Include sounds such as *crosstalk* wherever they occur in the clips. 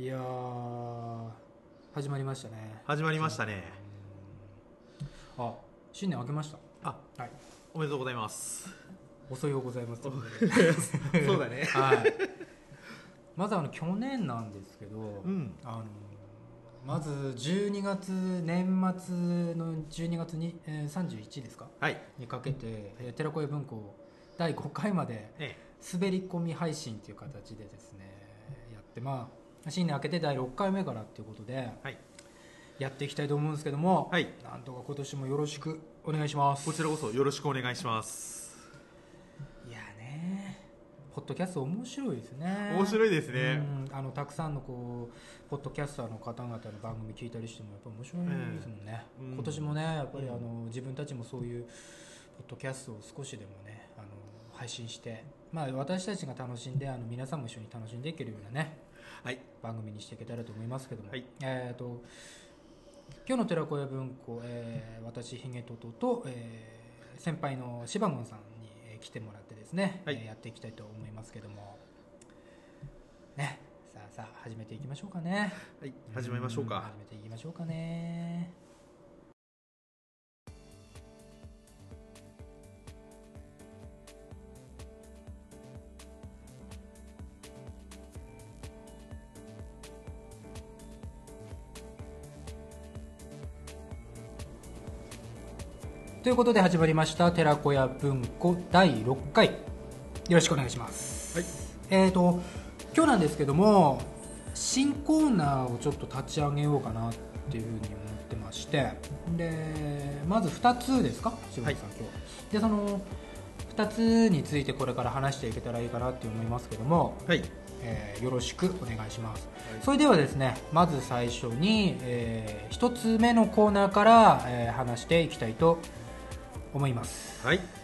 いやー始まりましたね。始まりましたね。あ新年明けました？あはい。おめでとうございます。遅いようございます。*laughs* そうだね。*laughs* はい。まずあの去年なんですけど、うん。あのまず12月年末の12月に、えー、31ですか？はい。にかけて、えー、寺子屋文庫第5回までえ滑り込み配信という形でですねやってまあ新年明けて第6回目からっていうことではい。やっていきたいと思うんですけども、はい。なんとか今年もよろしくお願いします。こちらこそよろしくお願いします。いやねポッドキャスト面白いですね。面白いですね。うん。あのたくさんのこうポッドキャスターの方々の番組聞いたりしてもやっぱ面白いですもんね、うん。今年もねやっぱりあうんの自分たちもそういうポッドキャストを少しでもねあの配信してまあ私たちが楽しんであの皆さんも一緒に楽しんでいけるようなねはい。番組にしていけたらと思いますけども、はい。えー、と今日の寺子屋文庫、えー私ひげととと、えー先輩の柴門さんにえー来てもらってですね、はい。えーやっていきたいと思いますけども。ね。さあさあ始めていきましょうかね。はい。始めましょうか。始めていきましょうかねということで始まりました寺子屋文庫第6回。よろしくお願いします。はい。えー、と今日なんですけども新コーナーをちょっと立ち上げようかなっていうふうに思ってまして。でまず2つですか？柴田さん、はい今日でその2つについてこれから話していけたらいいかなって思いますけども、はい。えーよろしくお願いします、それではですねまず最初に、え1つ目のコーナーから、えー話していきたいと思います。はい。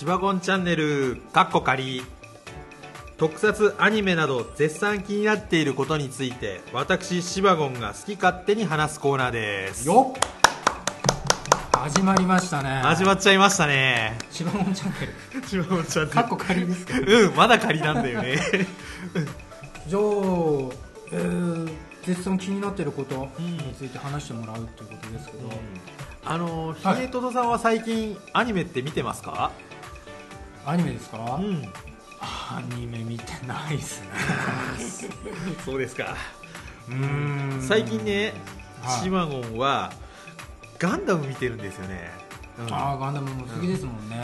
シバゴンチャンネルかっこ仮。特撮アニメなど絶賛気になっていることについて私シバゴンが好き勝手に話すコーナーです。よっ。始まりましたね。始まっちゃいましたね。シバモンチャンネシバゴンチャンネル。ルかっこ仮ですけどうんまだ仮なんだよね。じゃあ、えー絶賛気になっていることについて話してもらうということですけど、あのひはいげとどさんは最近アニメって見てますか？アニメですか、ん。アニメ見てないですね。*laughs* そうですか。うーん。最近ねはい。シバゴンはガンダム見てるんですよね、うん。ああガンダムも好きですもんね、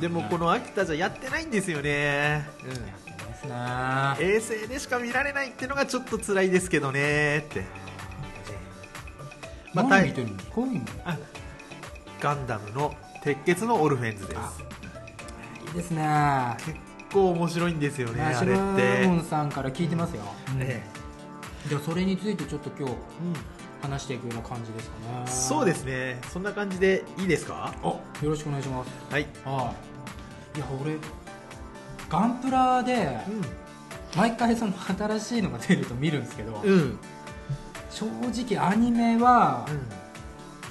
でもこの秋田じゃやってないんですよね、ですね。衛星でしか見られないってのがちょっと辛いですけどねって、まあ何見てるんですかガンダムの鉄血のオルフェンズですですね。あ結構面白いんですよねあシれって。モンさんから聞いてますよ、えじゃあそれについてちょっと今日え話していくような感じですかね。そうですね。そんな感じでいいですか？あよろしくお願いします。はい、はい。いや俺ガンプラで毎回その新しいのが出ると見るんですけど、うん。うん正直アニメは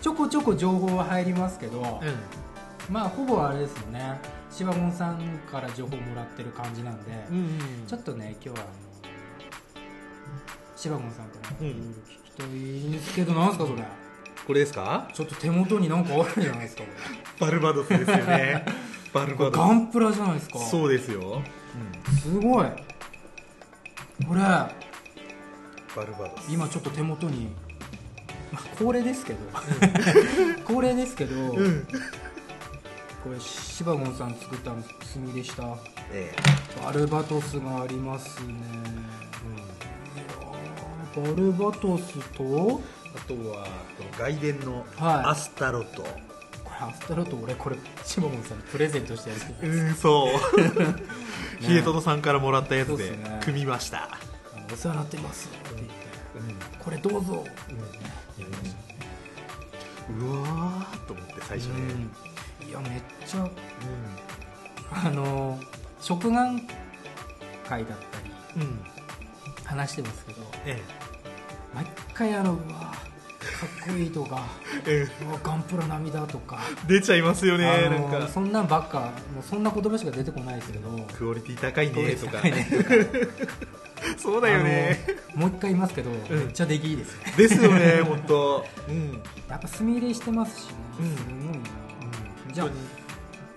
ちょこちょこ情報は入りますけど、うん。まあほぼあれですよねシバゴンさんから情報もらってる感じなんで、うんうん。ちょっとね今日はあのシバゴンさんからうんいろいろ聞きたいんですけど、なんですかそれ？これですか？ちょっと手元になんかあるじゃないですかこバルバドスですよね。バルバド *laughs* ガンプラじゃないですか。スそうですよ、すごい。これ。バルバドス。今ちょっと手元に、まあ、恒例ですけど。*laughs* 恒例ですけど、うんこれシバゴンさん作ったの墨でした。えバルバトスがありますね。えいやーバルバトスと？こあとはこの外伝のはい。アスタロト、れアスタロと俺これシバゴンさんにプレゼントしたやつうんそう。*laughs* ヒエトドさんからもらったやつで組みました、お世話になってます。って言ってこれどうぞ、やりましたねうわーと思って最初ね、うんいやめっちゃあの食玩会だったりうん、うん話してますけどえ毎回あのうわかっこいいとかええ。うわガンプラ並みだとかえ出ちゃいますよねなんか。そんなんばっかもうそんな言葉しか出てこないですけどクオリティ高いねとか高いねそうだよね。もう一回言いますけど、めっちゃ出来いいですね。ですよね本当うん。やっぱ墨入れしてますしね、うん。すごいな、じゃあ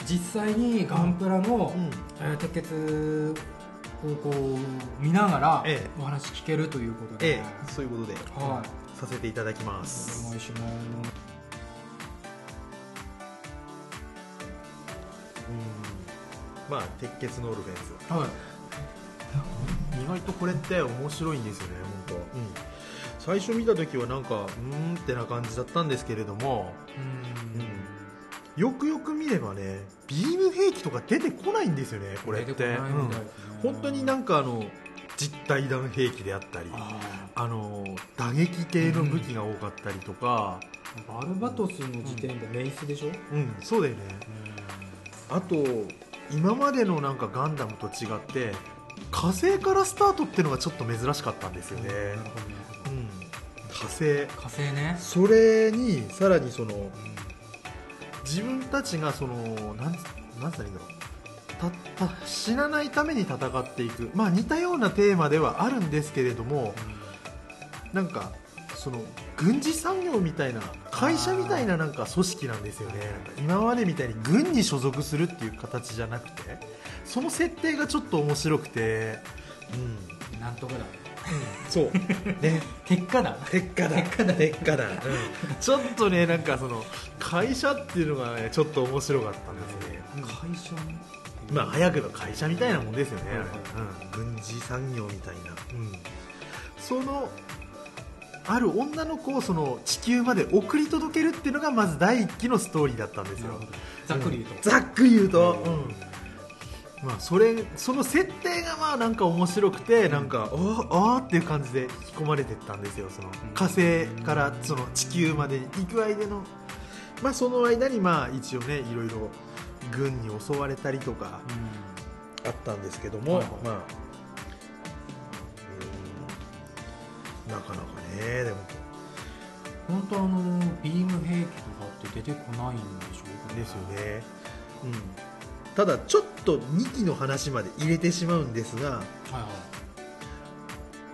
実際にガンプラの、うん。えー鉄血をこう見ながらええ。お話聞けるということで、ええそういうことではい。させていただきます。お願いしまうん。まあ鉄血のオルフェンズ。すはい。意外とこれって面白いんですよね本当、うん、最初見た時はなんかうーんってな感じだったんですけれども、うんよくよく見ればねビーム兵器とか出てこないんですよねこれって。ね。うん。本当になんかあの実体弾兵器であったりああの打撃系の武器が多かったりとか、ーバルバトスの時点でメイスでしょ、うんそうだよね。あと今までのなんかガンダムと違って火星からスタートっていうのがちょっと珍しかったんですよね、うん、火星ど火星。ね、それにさらにその自分たちがそのなんつなんつったらいいんだろう。たた死なないために戦っていく。まあ似たようなテーマではあるんですけれどもなんかその軍事産業みたいな会社みたいななんか組織なんですよね。今までみたいに軍に所属するっていう形じゃなくてその設定がちょっと面白くてうん。なんとかだそう。ね結果だ。鉄火だ。鉄火だ。鉄火だ、ちょっとねなんかその会社っていうのがねちょっと面白かったんですね、会社ね。まあ早くの会社みたいなもんですよね、うん、軍事産業みたいな、うん、そのある女の子をその地球まで送り届けるっていうのがまず第一期のストーリーだったんですよ。ざっくり言うと、ざっくり言うと、まあ、それその設定がまあなんか面白くて、なんかおーあーっていう感じで引き込まれてったんですよ。その火星からその地球までに行く間の、まあ、その間にまあ一応ねいろいろ軍に襲われたりとかあったんですけども、はいはい。まあうん。なかなかねでも。本当あのビーム兵器とかって出てこないんでしょですよね、うん、ただちょっと2期の話まで入れてしまうんですがはいは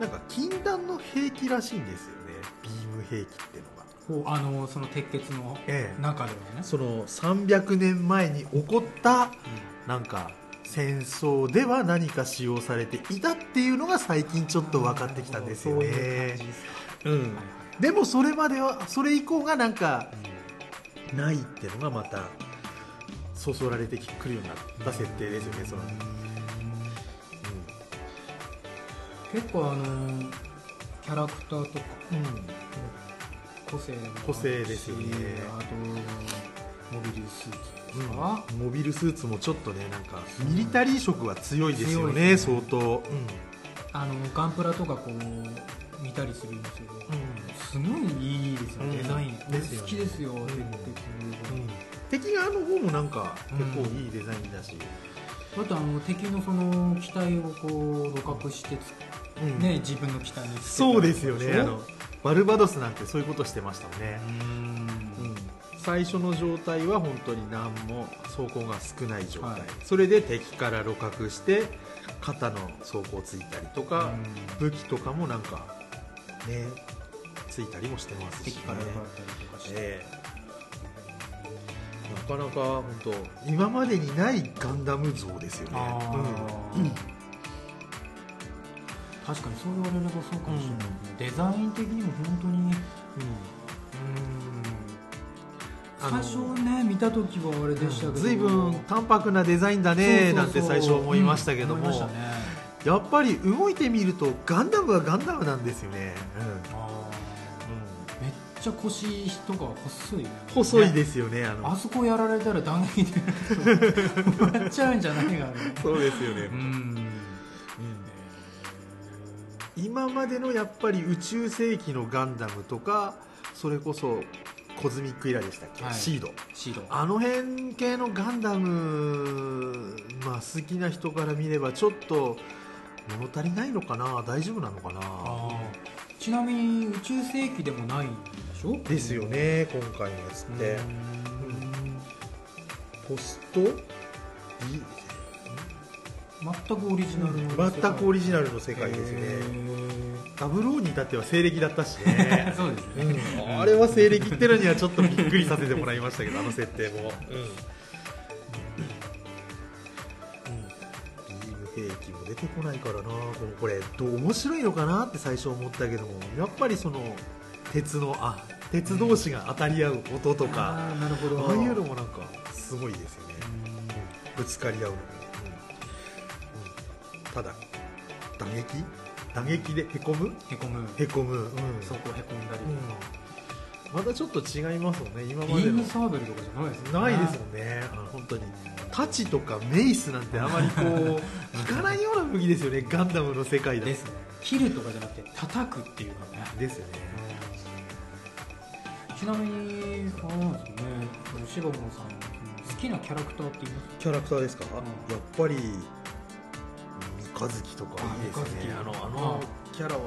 なんか禁断の兵器らしいんですよね。ビーム兵器っていうのがあのその鉄血のええ中ではね、その300年前に起こったなんか戦争では何か使用されていたっていうのが最近ちょっと分かってきたんですよね。でもそれまではそれ以降がなんかないっていうのがまたそそられてくるようになった設定ですよねその、うん。結構あのキャラクターとかうん。個性個性ですよね。あとモビルスーツですか、モビルスーツもちょっとねなんかミリタリー色は強いですよねね。相当、あのガンプラとかこう見たりするんですけど、すごいいいですよ、うん。デザイン、ですよね。好きですよ、ん。鉄血敵側の方もなんか結構いいデザインだし、あとあの敵のその機体をこう露獲してね、自分の機体にそうですよね。あのバルバドスなんてそういうことしてましたもんね、最初の状態は本当に何も装甲が少ない状態、はい。それで敵から露獲して肩の装甲ついたりとか、武器とかもなんかねついたりもしてますし、ね、敵から奪ったりとかして、ええなかなか本当。今までにないガンダム像ですよね。あー。うん。確かにそう言われればそうかもしれない、デザイン的にも本当にうん。最初ね見た時はあれでしたけど、ずいぶん淡白なデザインだねなんて最初思いましたけども、やっぱり動いてみるとガンダムはガンダムなんですよね、あー。めっちゃ腰とか細いね細いですよねあの。あそこやられたら弾撃で終わっちゃうんじゃないかなそうですよね、うん。今今までのやっぱり宇宙世紀のガンダムとかそれこそコズミックイラーでしたっけ、はい。シード。シード。あの辺系のガンダム、まあ、好きな人から見ればちょっと物足りないのかな大丈夫なのかなあーちなみに宇宙世紀でもないんでしょ？ですよね今回のやつって、ポスト？リ全くオリジナルの全くオリジナルの世界ですよねダブルオーに至っては西暦だったしね。*laughs* そうですね、うん。あれは西暦ってのにはちょっとびっくりさせてもらいましたけどあの設定も、うんビーム兵器も出てこないからな。このこれどう面白いのかなって最初思ったけどもやっぱりその鉄のあ鉄同士が当たり合う音とか、あーなるほど。ああいうのもなんかすごいですよね、ぶつかり合うのも、うん。うん。ただ打撃？打撃でへこむ？へこむ。へこむ、うん。そこへこんだり。うん。またちょっと違いますもんね今ビまでの。ームサーベルとかじゃないですよね。ないですもんね。本当にタチとかメイスなんてあまりこう聞かないような武器ですよね。ガンダムの世界だと。ですね。切るとかじゃなくて叩くっていうのね。ですよね。ちなみにあれなんですよねシバゴンさん好きなキャラクターって言いますキャラクターですか、ん。やっぱり三日月とかいいですね。ああのあ三日月のキャラは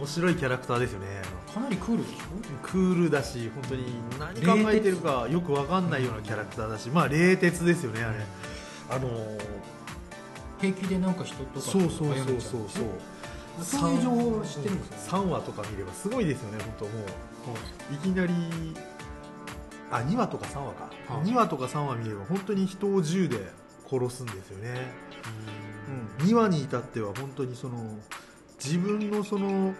面白いキャラクターですよね。かなりクールでしクールだし本当に何考えてるかよくわかんないようなキャラクターだしまあ冷徹ですよねあれ。あのょ平気でなんか人とかそうそうそうそうそう。そういう情報を知ってるんですか？3話とか見ればすごいですよね本当もう。い。きなりあ2話とか3話か、はい。2話とか3話見れば本当に人を銃で殺すんですよね、うん、2話に至っては本当にその自分のその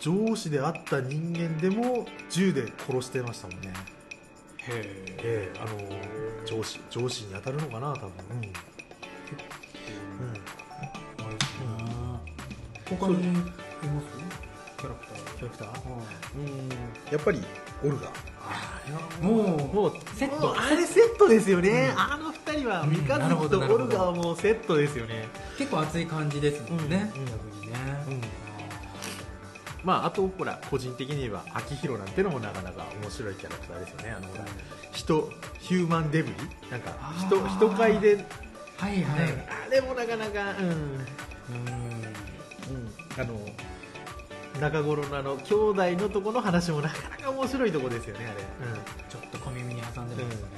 上司であった人間でも銃で殺してましたもんね。へえええあの上司上司に当たるのかな多分。うん、うん。他にいます？キャラクター。キャラクター？はうん。やっぱりオルガいもうもうセット。あれセットですよね、あの二人はうん。三日月とオルガはもうセットですよね、結構熱い感じですもんね、うん。うん逆にね、うん。まああとほら個人的に言えば秋広なんてのもなかなか面白いキャラクターですよね。あの人ヒューマンデブリ。なんか人人界で、はいはい、あれもなかなかうん、うん、うん。あの中頃のあの兄弟のとこの話もなかなか面白いとこですよねあれ、ちょっと小耳に挟んでますね、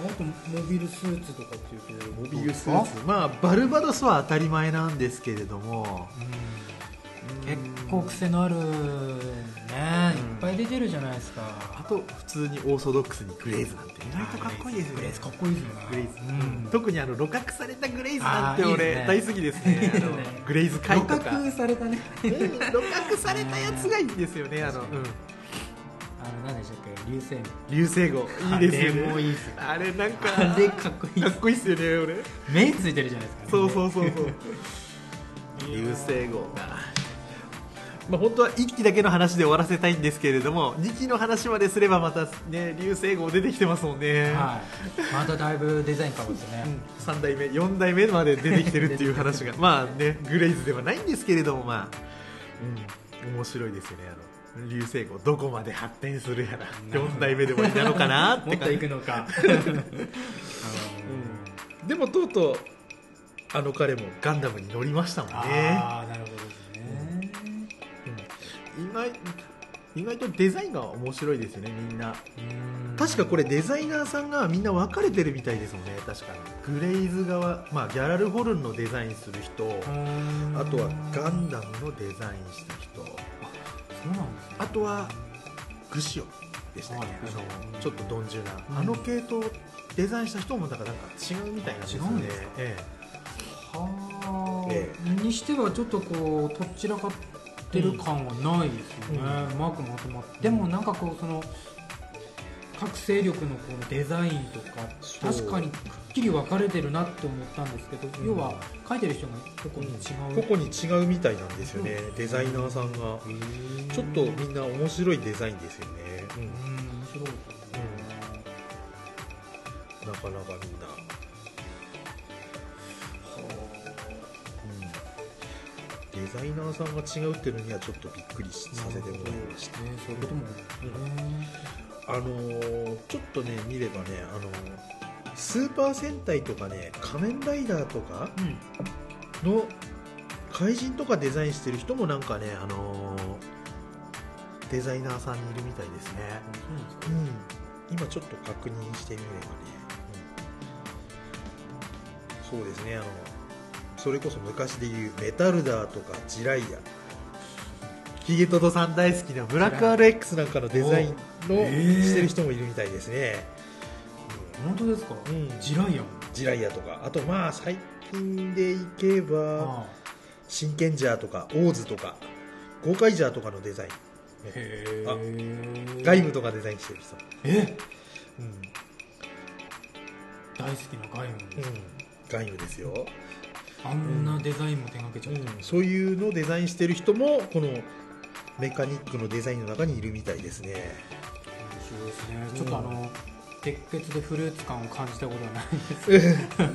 うん。あとモビルスーツとかっていうとモビルスーツまあバルバドスは当たり前なんですけれども。結構癖のあるね、んいっぱい出てるじゃないですか。あと普通にオーソドックスにグレイズなんて意外とかっこいいですよねグレイズかっこいいですよね。グレイズ、うん。特にあの露角されたグレイズなんて俺大好きですね。あのグレイズ回とか。露角されたね。うん露角されたやつがいいんですよねあの、うん、あの何でしたっけ？流星流星号。いいですよね。あれもいいですよあれなんかあれかっこいいかっこいいっすよね俺。目ついてるじゃないですか、そうそうそうそう。*laughs* 流星号がまあ本当は1期だけの話で終わらせたいんですけれども2期の話まですればまたね流星号出てきてますもんね、はい、まただいぶデザイン変わってね、うん、3代目4代目まで出てきてるっていう話が *laughs* まあねグレイズではないんですけれどもまあ、うん、面白いですよねあの流星号どこまで発展するやら4代目で終わりなのかなって。もっと感じ行くのか。*laughs* うん。*laughs* でもとうとうあの彼もガンダムに乗りましたもんね。ああなるほど意外意外とデザインが面白いですよねみんな。うん。確かこれデザイナーさんがみんな分かれてるみたいですもんね確かに。グレイズ側、まあ、ギャラルホルンのデザインする人。あとはガンダムのデザインした人。そうなんですね。あとはグシオでしたっあのちょっと鈍重な、うん。あの系統デザインした人もなんかなんか違うみたいなんですよね。えはあ、え。にしてはちょっとこうとっちらかってる感はないですよね、うん。うまくまとまって。でもなんかこうその各勢力のこのデザインとか確かにくっきり分かれてるなって思ったんですけど、うん。要は描いてる人が個々に違う、個々に違うみたいなんですよね、デザイナーさんが。ちょっとみんな面白いデザインですよね、うん。うん面白いですね、なかなかみんな、デザイナーさんが違うっていうのにはちょっとびっくりしさせてもらいました。ねそういうこともね。あのーちょっとね見ればねあのースーパー戦隊とかね仮面ライダーとかうん。の怪人とかデザインしてる人もなんかねあのーデザイナーさんにいるみたいですね。うん、今ちょっと確認してみればね、うん。そうですねあのそれこそ昔でいうメタルダーとかジライアヒゲトドさん大好きなブラック RX なんかのデザインのしてる人もいるみたいですね、本当ですか？うん。うんジライアンジライアとか。あとまあ最近でいけばあ真剣ジャーとかオーズとかゴーカイジャーとかのデザイン。へあえガイムとかデザインしてる人、え？うん。大好きなガイムうん、ガイムですよあんなデザインも手掛けちゃった。うん、そういうのをデザインしてる人もこのメカニックのデザインの中にいるみたいですね。面白いですね。ちょっとあの鉄血でフルーツ感を感じたことはない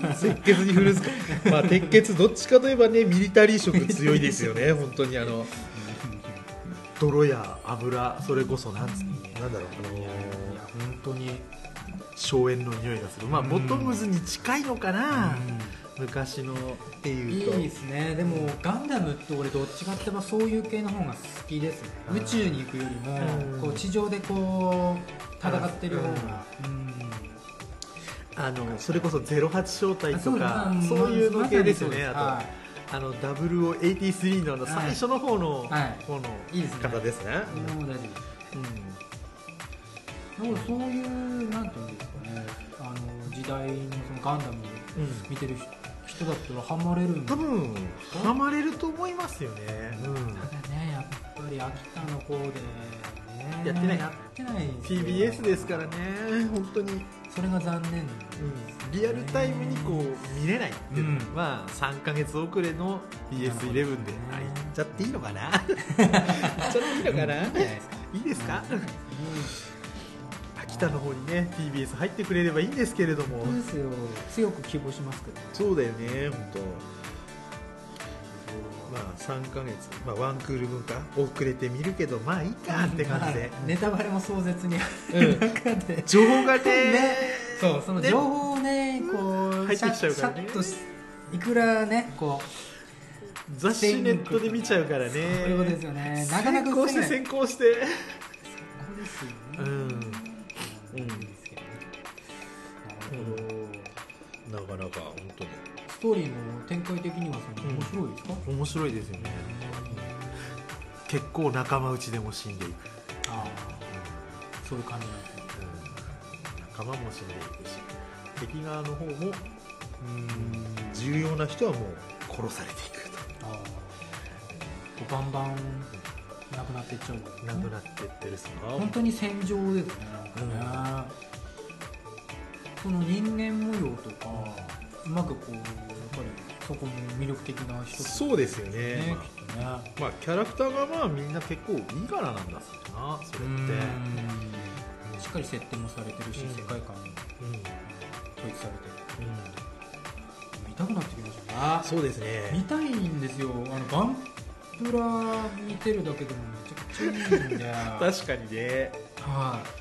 です。鉄血にフルーツか。まあ鉄血どっちかといえばねミリタリー色強いですよね。*laughs* 本当にあの泥や油それこそなんつなんだろうあのいやいや本当に。硝煙の匂いがする。まあうんボトムズに近いのかな、昔のっていいうと。いですね。でもガンダムって俺どっちかってばそういう系の方が好きですね。うん。宇宙に行くよりもうん。こう地上でこう戦ってる方が。うん。あのそれこそ08正体とかあそういうの系ですよね、まあと、あの0083のあのはい。最初の方のはい。方の方ですね。そうん。でもそういうなんていうんですかね。あの時代のそのガンダムを見てる人だったらハマれるん多分ハマれると思いますよね。うん。ただねやっぱり秋田の方でね。やってない。やってない TBS ですからね、本当に、それが残念リアルタイムにこう見れないっていうのは、うん。まあ3ヶ月遅れの BS11 で、ね。あ言っちゃっていいのかな？*laughs* 言っちゃっていいのかな、いいですか？いいですか秋田の方にね TBS 入ってくれればいいんですけれども、そうですよ。強く希望しますけど。そうだよね本当。まあ3ヶ月、まあ、ワンクール分か遅れてみるけどまあいいかって感じで、ネタバレも壮絶に。あうん。る中で、情報がね。ね。そうそのね。情報をねこう入ってきちゃうからね。いくらねこう雑誌ネットで見ちゃうからね。そういうことですよね。なかなか先行して先行して。そこですよねなかなか本当に。ストーリーの展開的にはそのうん。面白いですか、面白いですよね。結構仲間内でも死んでいく、ああ。そういう感じなんですね。仲間も死んでいくし敵側の方もうん重要な人はもう殺されていくああ。こうバンバンなくなっていっちゃうとなくなってってるさ本当に戦場ですねなんかね、その人間模様とかうまくこうやっぱりそこも魅力的な人そうですよね。ねまきっとね。あ、まあキャラクターがまあみんな結構いい柄なんだなそれって。うん。しっかり設定もされてるし、うん。世界観もうん、うん統一されてる。見たくなってきました。ねそうです見ねたいんですよ。あのガンプラ見てるだけでもめちゃくちゃいいんで。*laughs* 確かにね。はい。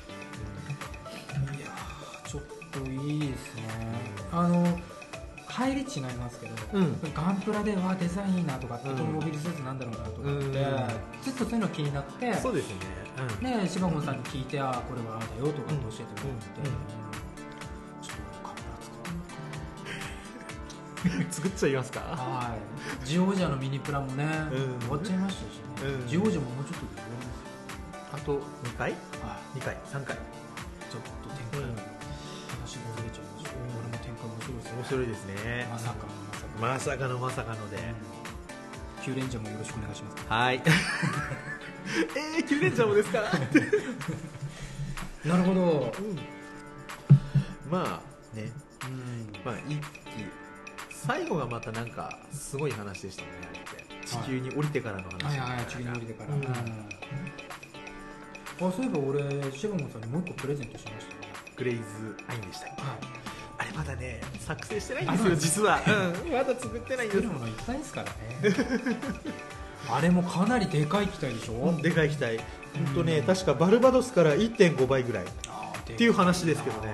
いやーちょっといいですね。あの入り違いますけど、うん。ガンプラではデザインいいなとかうんトム・モビルスーツなんだろうなとかって、うん。ずっとそういうの気になってそうですよね、ね柴本さんに聞いてあーこれはああだよとかって教えてもらって、うん。うん。ちょっとガンプラ作ってうん、*laughs* 作っちゃいますか？はい。ジオージャのミニプラもね、うん。終わっちゃいましたしね、うん。ジオージャももうちょっとあと2回？はい。2回？3回？ちょっと展開、面白いですね。まさかまさか、まさかのまさかので、キューレンジャーもよろしくお願いします。はい。*laughs* えー、キュレンジャーもですか？なるほど、まあね。うん。まあ一期最後がまたなんかすごい話でしたねあれって。地球に降りてからの話、はいはい地球に降りてから、うん。うん。あそういえば俺シェバモンさんにもう一個プレゼントしましたね。グレイズアインでしたはい。あれまだね作成してないんですあよ実は、うん、まだ作ってないんです。ものいっぱいですからね。*laughs* あれもかなりでかい機体でしょ、でかい機体。本当ね、うん。確かバルバドスから1.5倍ぐらい。っていう話ですけどね、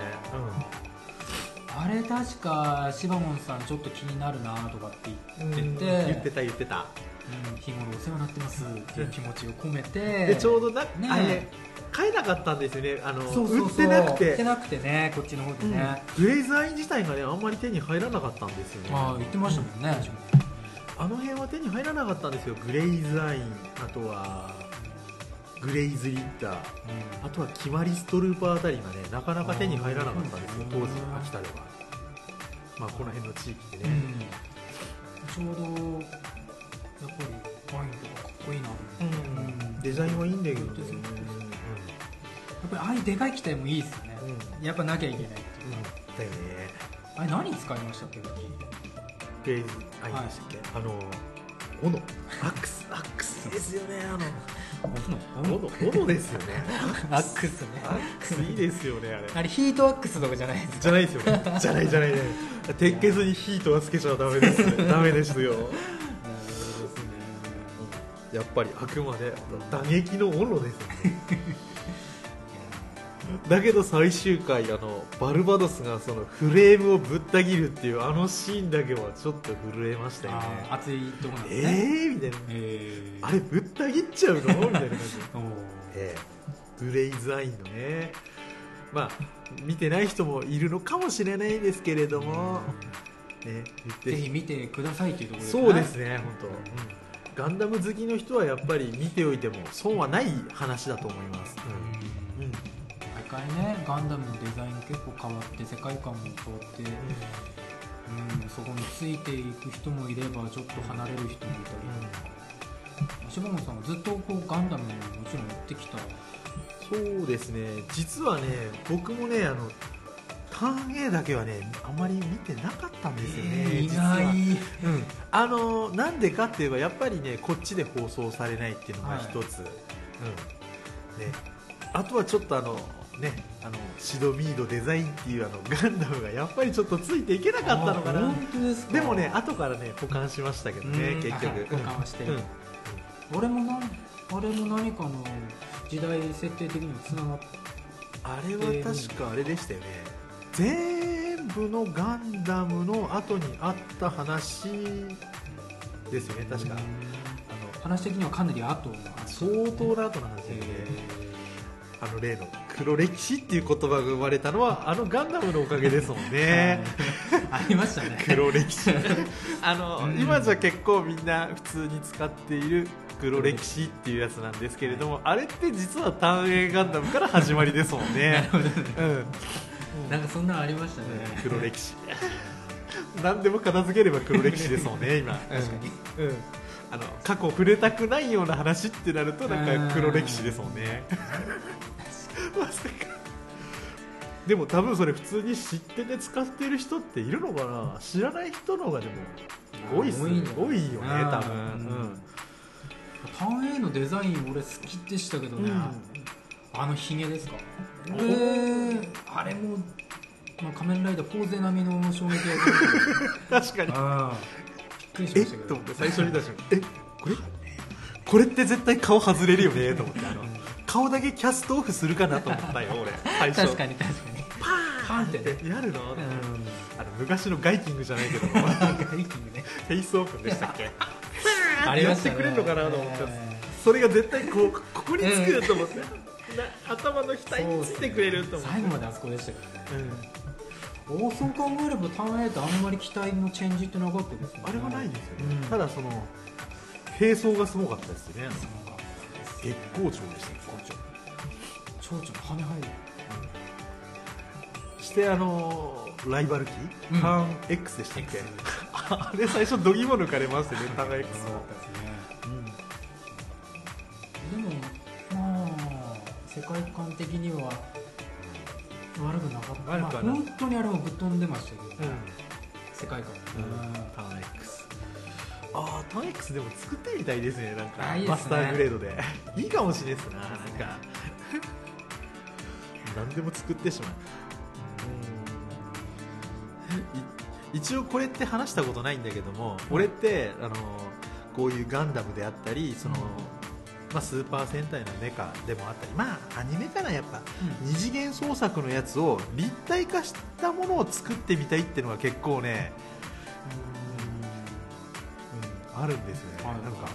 あれ確かシバモンさんちょっと気になるなとかってうん言ってて、言ってた言ってた。うん日頃お世話になってますっていう気持ちを込めて。でちょうどな、ねあれ買えなかったんですよね。あの売ってなく売っててなくてねこっちの方でね、うん。グレイズアイン自体がねあんまり手に入らなかったんですよね。ああ言ってましたもんね、あの辺は手に入らなかったんですよ。グレイズアインあとはグレイズリッター。あとはキマリストルーパーあたりがねなかなか手に入らなかったんですようん当時秋田では。まあこの辺の地域でね、うん。ちょうどやっぱりワインとかかっこいいなうん。デザインはいいんだけどね、っぱりああいうでかい機体もいいですよね、うん。やっぱなきゃいけないっていう。だよね。あれ何使いましたっけガキグレイズアインでしたっけ、あのオノアックス。アックス。ですよねあの。オノオノですよね。*laughs* アックスね。アックス。いいですよねあれ。あれヒートアックスとかじゃないですか？じゃないですよね。じゃないじゃないね鉄血にヒートはつけちゃダメですねダメですよやっぱりあくまで打撃の斧ですよね *laughs* だけど最終回あのバルバドスがそのフレームをぶった切るっていうあのシーンだけはちょっと震えましたよね。熱いとこなんですえねーみたいな。えあれぶった切っちゃうの？みたいな感じ。*laughs* ええ。グレイズアインのね。まあ見てない人もいるのかもしれないんですけれども、ね、ぜひ見てくださいというところですそうですね本当、ガンダム好きの人はやっぱり見ておいても損はない話だと思います、うん回ねガンダムのデザイン結構変わって世界観も変わって、うん、そこについていく人もいればちょっと離れる人もいたり柴本さんはずっとこうガンダムにもちろん追ってきた。そうですね。実はね僕もねあのターン A だけはねあまり見てなかったんですよね、意実は。外うん、あのなんでかって言えばやっぱりねこっちで放送されないっていうのが一つ、うん。ね、あとはちょっとあのねあのシドミードデザインっていうあのガンダムがやっぱりちょっとついていけなかったのかな。でもね後からね保管しましたけどねうん。結局。はい保管はしてうん。俺もなんあれも何かの時代設定的にもつながってあれは確かあれでしたよね。全部のガンダムの後にあった話ですよね確か。あの話的にはかなり後の話。相当な後の話でね。えあの例の黒歴史っていう言葉が生まれたのはあのガンダムのおかげですもんね。ー *laughs* ありましたね。黒歴史。*laughs* あの、うん。今じゃ結構みんな普通に使っている黒歴史っていうやつなんですけれどもあれって実は単影ガンダムから始まりですもん *laughs* なるねほどね。うん。なんかそんなのありましたね。黒歴史。何でも片付ければ黒歴史ですもんね今。確かに。うん、うん。あの過去触れたくないような話ってなるとなんか黒歴史ですもんね *laughs* まさか。でも多分それ普通に知ってて使ってる人っているのかな？知らない人の方がでも多いっす多いんじゃない多いよね多分。うん。ターン A のデザイン俺好きでしたけどね、うん。あのヒゲですか？おえー、あれも、まあ、仮面ライダーフォーゼ並みの衝撃を確かに。びっくりしえましたけど。っと思って最初見た瞬間。え？これ？これって絶対顔外れるよねと思って。あの顔だけキャストオフするかなと思ったよ俺。*laughs* 最初。確かに確かに。パパーンってね。えやるの、うん。あの昔のガイキングじゃないけどガイキングね。フェイスオープンでしたっけ？*laughs* ありましたね。やってくれるのかなと思って、えそれが絶対こうここにつくと思って、な頭の額についてくれると思って。最後まであそこでしたけどね。おそう考えればターン A ってあんまり期待のチェンジってなかったですね。あれはないですよね、うんただその並走がすごかったですよね月光町でしたね蝶々の羽入るしてあのライバル機、うんターン X でしたっけあれ最初どぎも抜かれましたねターン X も、でもまあ世界観的には悪くなかった、まあ、くはない本当にあれもぶっ飛んでましたけど、うん世界観うんターン X ああターン X でも作ってみたいですねなんか。あいいですね。マスターグレードで。*laughs* いいかもしれないですななんか。何でも作ってしまう。一応これって話したことないんだけども、俺ってあのこういうガンダムであったりその、まあ、スーパー戦隊のメカでもあったりまあアニメかなやっぱ。二次元創作のやつを立体化したものを作ってみたいっていうのが結構ね、うん、あるんですよね、はいなんか、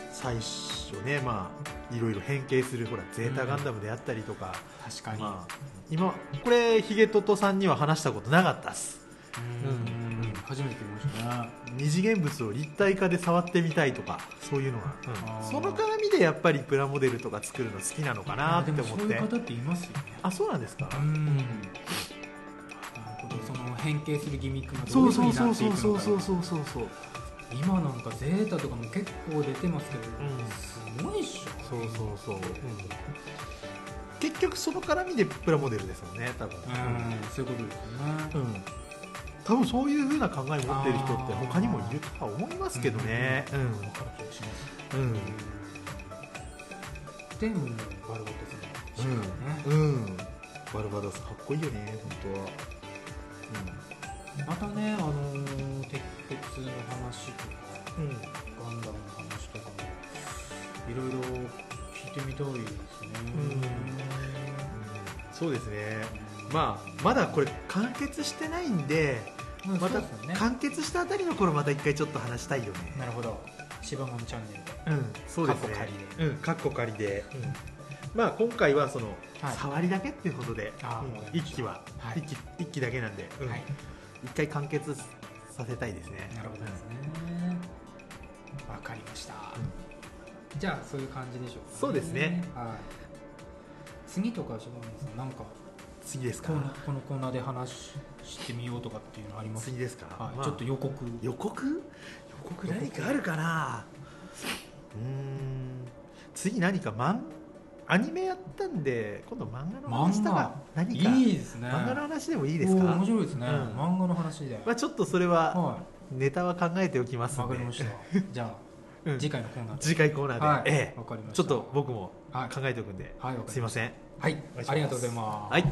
うん、最初ねまあいろいろ変形するほらゼータガンダムであったりとか、確かに、まあ、今これヒゲトトさんには話したことなかったっす。うん。うん。初めて見ました。ね二次元物を立体化で触ってみたいとかそういうのが、あー。その絡みでやっぱりプラモデルとか作るの好きなのかなってで思って。もそういう方っていますよね。あそうなんですか？うん。なるほど。その変形するギミックがどそうういうふうそうになそうそうっていくのかそうそうそうそうそう今なんかゼータとかも結構出てますけど、ん。すごいっしょ。そうそうそう、結局その絡みでプラモデルですもんね多分。うんそういうことですよね、うん。多分そういうふうな考え持ってる人って他にもいるとは思いますけどね。うん分かる気がします。うん。でもバルバトさん。しかね、うん。バルバドスかっこいいよね本当はまたねあのー鉄血の話とかうん、うんガンダムの話とかもいろいろ聞いてみたいですね。そうですね。まあまだこれ完結してないんでうんまた完結したあたりの頃また一回ちょっと話したいよね。なるほど。芝本チャンネル。でうんそうですね。カッコ仮で。うんまあ今回はその、はい。触りだけっていうことで、うんわかりました。一期は、はい。一期一期だけなんで、うん。はい一回完結させたいですね。なるほどですね。わかりました、じゃあそういう感じでしょうか、そうですね。はい。次とか柴本さんなんか次ですか？このコーナーで話してみようとかっていうのあります？次ですか、はい。まあちょっと予告。予告？予告何かあるかな？うーん。次何かマンアニメやったんで今度漫画の話とか？何か？いいですね。漫画の話でもいいですか？面白いですね、うん。漫画の話で、まあ、ちょっとそれははネタは考えておきまいすんで。わかりました。*laughs* じゃあ、うん。次回のコーナーで。次回コーナーで、はい。ええ。わかりました。ちょっと僕もはい考えておくんで、はい。すいません。はい。ありがとうございます。はい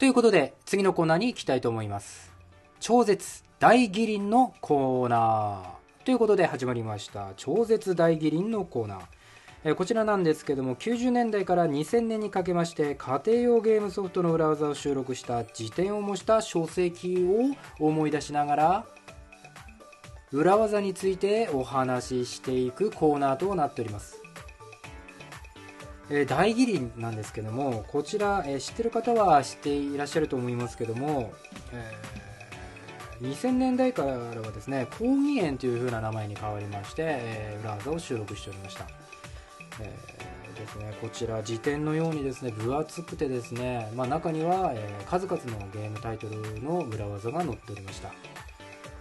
ということで次のコーナーに行きたいと思います。超絶大義林のコーナー。ということで始まりました。超絶大義林のコーナー。えこちらなんですけども90年代から2000年にかけまして家庭用ゲームソフトの裏技を収録した辞典を模した書籍を思い出しながら裏技についてお話ししていくコーナーとなっております。えー大義林なんですけどもこちら、えー知ってる方は知っていらっしゃると思いますけども、えー2000年代からはですね講義園という風な名前に変わりまして、え裏技を収録しておりました、えーですね、こちら辞典のようにですね分厚くてですね、まあ、中には、えー数々のゲームタイトルの裏技が載っておりました、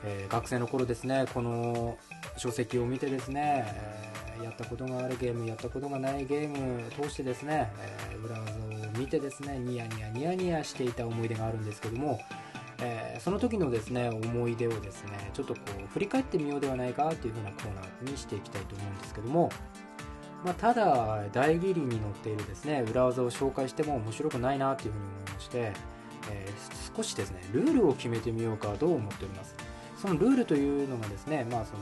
え学生の頃ですねこの書籍を見てですね、えーやったことがあるゲームやったことがないゲームを通してですね、えー裏技を見てですねニヤニヤニヤニヤしていた思い出があるんですけども、えーその時のですね思い出をですねちょっとこう振り返ってみようではないかというふうなコーナーにしていきたいと思うんですけども、まあ、ただ大義林に載っているですね裏技を紹介しても面白くないなというふうに思いまして、えー少しですねルールを決めてみようかと思っております。そのルールというのがですねまあその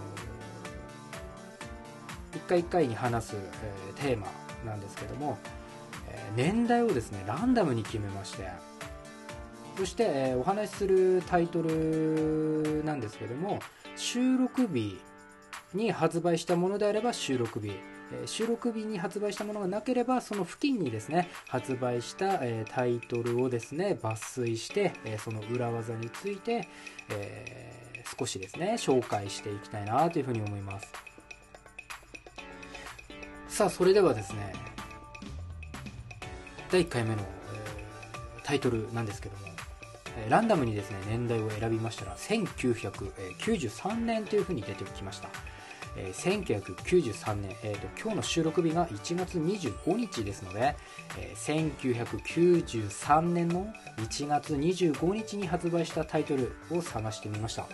一回一回に話す、えーテーマなんですけども、えー年代をですねランダムに決めましてそして、えーお話しするタイトルなんですけども収録日に発売したものであれば収録日えー収録日に発売したものがなければその付近にですね発売した、えータイトルをですね抜粋して、えーその裏技について、え少しですね紹介していきたいなというふうに思います。さあそれではですね第1回目の、タイトルなんですけどもえランダムにですね年代を選びましたら1993年というふうに出てきました、え1993年、えーと今日の収録日が1月25日ですので、えー1993年の1月25日に発売したタイトルを探してみました、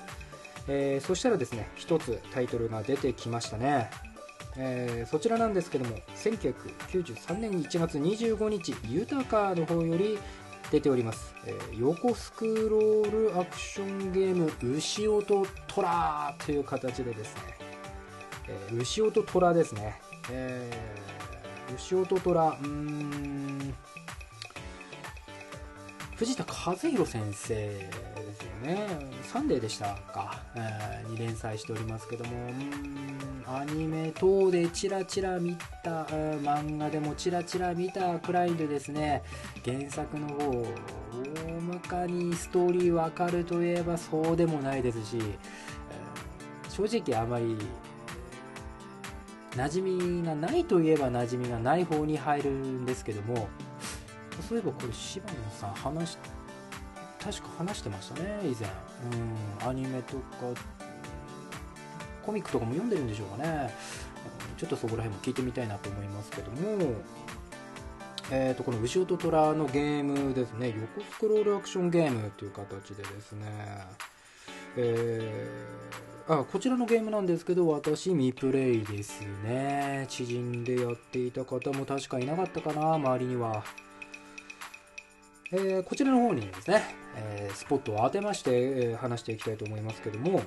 えーそしたらですね一つタイトルが出てきましたね。えーそちらなんですけども1993年1月25日ユタカの方より出ております、えー横スクロールアクションゲーム牛音トラという形でですね、えー牛音トラですね、えー牛音トラうん藤田和弘先生ですよね。サンデーでしたか、えーに連載しておりますけども。アニメ等でチラチラ見た、漫画でもチラチラ見たくらいでですね原作の方大まかにストーリーわかるといえばそうでもないですし、え正直あまり馴染みがないといえば馴染みがない方に入るんですけどもそういえばこれ柴野さん話し確か話してましたね以前。うんアニメとかコミックとかも読んでるんでしょうかね。ちょっとそこら辺も聞いてみたいなと思いますけども。えー、とこの牛音虎のゲームですね。横スクロールアクションゲームという形でですね。えーあこちらのゲームなんですけど私未プレイですね。知人でやっていた方も確かいなかったかな周りには。えーこちらの方にですね、えースポットを当てまして、えー話していきたいと思いますけども、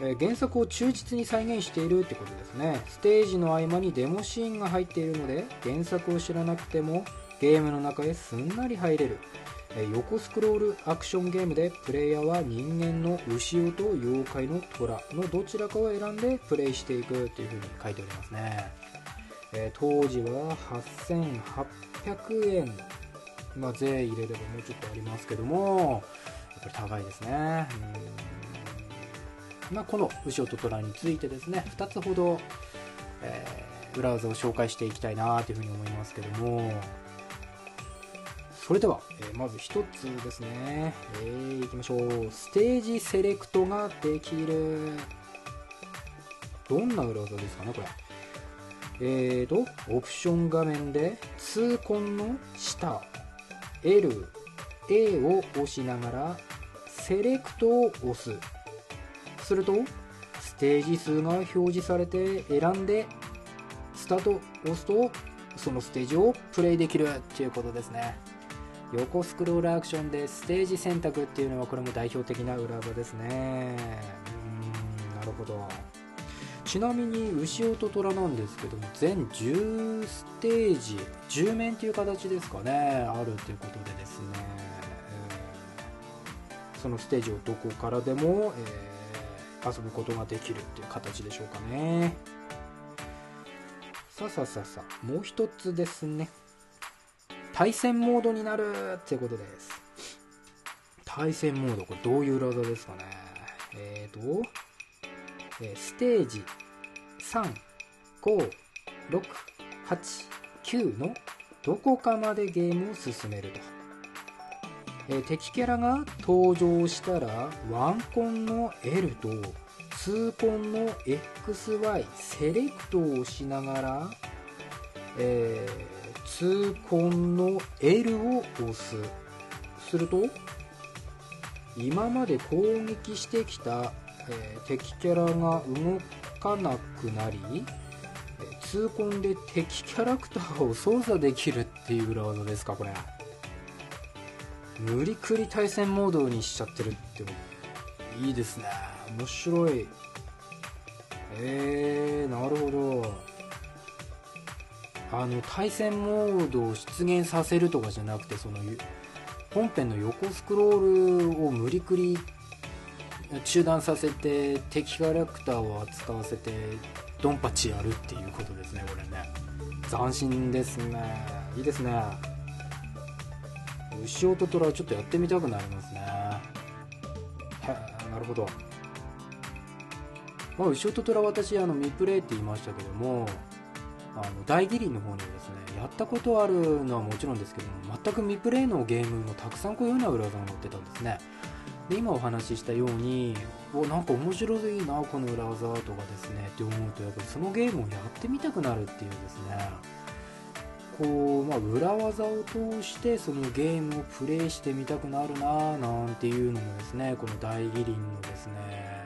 え原作を忠実に再現しているってことですね。ステージの合間にデモシーンが入っているので原作を知らなくてもゲームの中へすんなり入れる、え横スクロールアクションゲームでプレイヤーは人間の牛と妖怪の虎のどちらかを選んでプレイしていくっていう風に書いておりますね、え当時は8800円。まあ、税入れればもうちょっとありますけどもやっぱり高いですね。うん。まあ、この牛音虎についてですね2つほど、えー裏技を紹介していきたいなというふうに思いますけどもそれでは、えーまず1つですね、えーいきましょう。ステージセレクトができる。どんな裏技ですかねこれ。えーとオプション画面で痛恨の下 L、A を押しながらセレクトを押す。するとステージ数が表示されて選んでスタートを押すとそのステージをプレイできるっていうことですね。横スクロールアクションでステージ選択っていうのはこれも代表的な裏技ですね。うんなるほど。ちなみに牛音虎なんですけども全10ステージ10面という形ですかねあるということでですね、えーそのステージをどこからでも、えー遊ぶことができるっていう形でしょうかね。さあさあさあさあもう一つですね。対戦モードになるっていうことです。対戦モードこれどういう裏技ですかね。えーとステージ35689のどこかまでゲームを進めると、え敵キャラが登場したらワンコンの L とツーコンの XY セレクトをしながら、えーツーコンの L を押す。すると今まで攻撃してきた、えー敵キャラが動かなくなりえ痛恨で敵キャラクターを操作できるっていう裏技ですかこれ。無理くり対戦モードにしちゃってるっていいですね。面白い。えー、なるほど。あの対戦モードを出現させるとかじゃなくてその本編の横スクロールを無理くり中断させて敵キャラクターを扱わせてドンパチやるっていうことですねこれね。斬新ですね。いいですね。牛音虎はちょっとやってみたくなりますね。へえなるほど。まあ牛音虎私あの未プレイって言いましたけどもあの大義林の方にはですねやったことあるのはもちろんですけども全く未プレイのゲームもたくさんこういうような裏技が載ってたんですね。で今お話ししたようにおなんか面白いなこの裏技とかですねって思うとやっぱりそのゲームをやってみたくなるっていうですね。こう、まあ、裏技を通してそのゲームをプレイしてみたくなるななんていうのもですねこの大義林のですね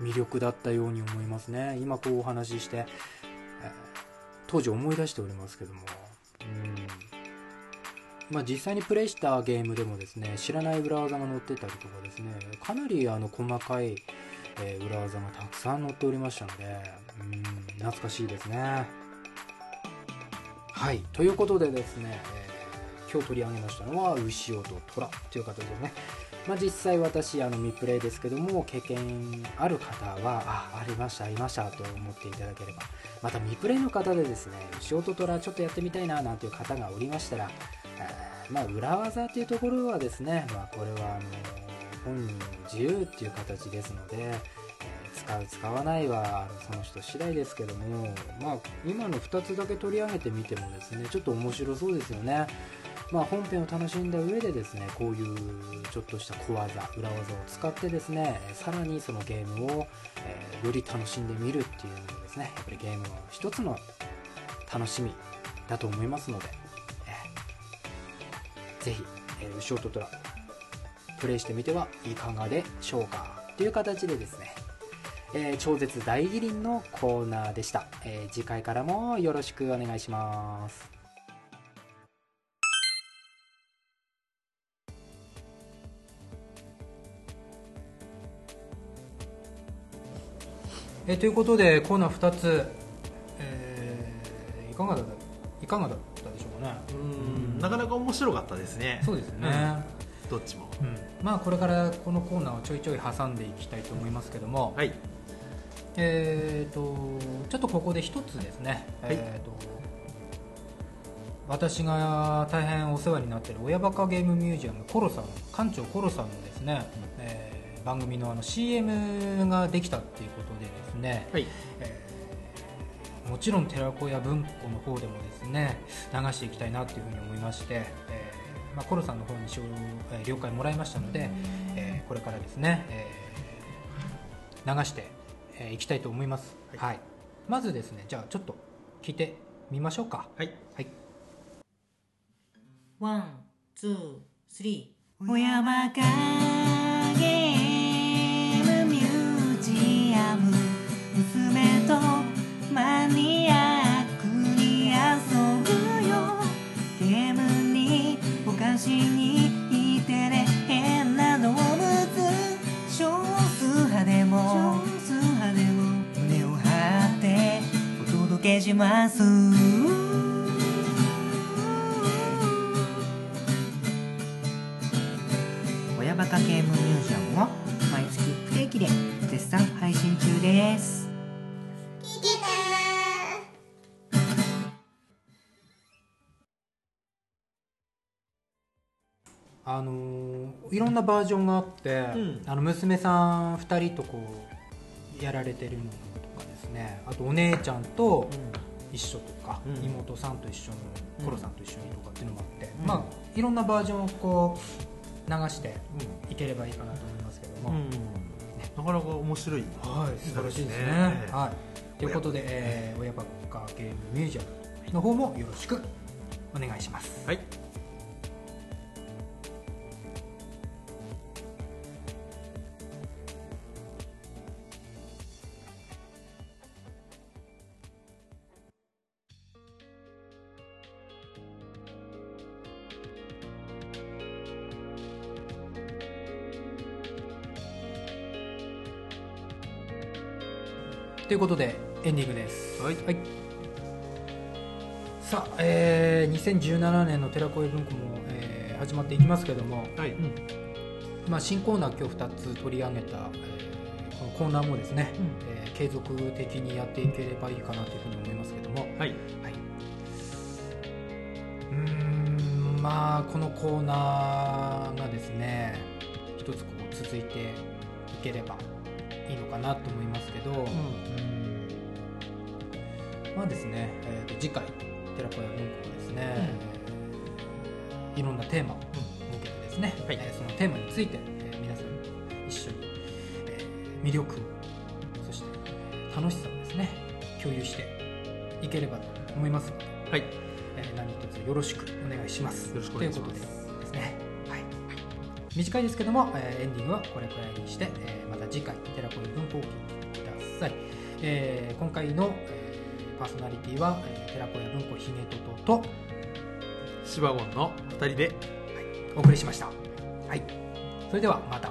魅力だったように思いますね。今こうお話しして、当時思い出しておりますけども。うん。まあ実際にプレイしたゲームでもですね知らない裏技が載ってたりとかですねかなりあの細かい、えー裏技がたくさん載っておりましたのでうん懐かしいですね。はいということでですね、えー今日取り上げましたのは牛尾と虎という形でね。まあ、実際私あの未プレイですけども経験ある方はあありましたありましたと思っていただければ。また未プレイの方でですねショートラちょっとやってみたいななんていう方がおりましたら、まあ、裏技というところはですね、まあ、これはあの本人の自由っていう形ですので、え使う使わないはその人次第ですけども、まあ、今の2つだけ取り上げてみてもですねちょっと面白そうですよね。まあ、本編を楽しんだ上でですねこういうちょっとした小技裏技を使ってですねさらにそのゲームを、えーより楽しんでみるっていうのもですねやっぱりゲームの一つの楽しみだと思いますので、ぜひ、えーショートトラプレイしてみてはいかがでしょうかという形でですね、えー超絶大義林のコーナーでした、えー次回からもよろしくお願いします。えーということでコーナー2つ、えーいかがだいかがだね。うん。なかなか面白かったですね。そうですね、どっちも。うん。まあこれからこのコーナーをちょいちょい挟んでいきたいと思いますけども、はい。えー、とちょっとここで一つですね、はい。えー、と私が大変お世話になっている親バカゲームミュージアムコロさん館長コロさんのですね、えー番組のあの CM ができたっていうことでですね、はい。えーもちろん寺子屋文庫の方でもですね流していきたいなというふうに思いまして、えーまあ、コロさんの方に了解もらいましたので、えーこれからですね、えー流してえーいきたいと思います、はい。はい、まずですねじゃあちょっと聞いてみましょうか。はい。はい。ワン、ツー、スリー。小山かお菓子にいてね変な動物。少数派でも少数派でも胸を張ってお届けします。親バカゲームミュージアムを毎月不定期で絶賛配信中ですあのーいろんなバージョンがあって、ん。あの娘さん2人とこうやられてるのとかですね。あとお姉ちゃんと一緒とか、うん。妹さんと一緒にコロさんと一緒にとかっていうのもあって、うん。まあいろんなバージョンをこう流していければいいかなと思いますけども、うん。なかなか面白いはい素晴らしいですね。はい、ということで、えー親ばっかゲームミュージアムの方もよろしくお願いします。はいいうことでエンディングです。はい。さあ、えー2017年の寺子屋文庫も、えー始まっていきますけども、はい。うん。まあ、新コーナー今日2つ取り上げた、えーこのコーナーもですね、えー継続的にやっていければいいかなというふうに思いますけども、はい、はい、うーんまあこのコーナーがですね一つこう続いていければいいのかなと思いますけど、うん。まあですね、えーと次回寺子屋文庫もですね、えーいろんなテーマを設けてですね、はい。えーそのテーマについて、えー皆さん一緒に、えー魅力をそして楽しさをですね共有していければと思いますので、はい、えー何卒よろしくお願いします。よろしくお願いします。ということでですね。はい。短いですけども、えーエンディングはこれくらいにして、えー次回寺子の文庫をお聞きください、えー今回の、えーパーソナリティは、えー寺子屋文庫ひげとととシバゴンの2人でお送りしました。はい。それではまた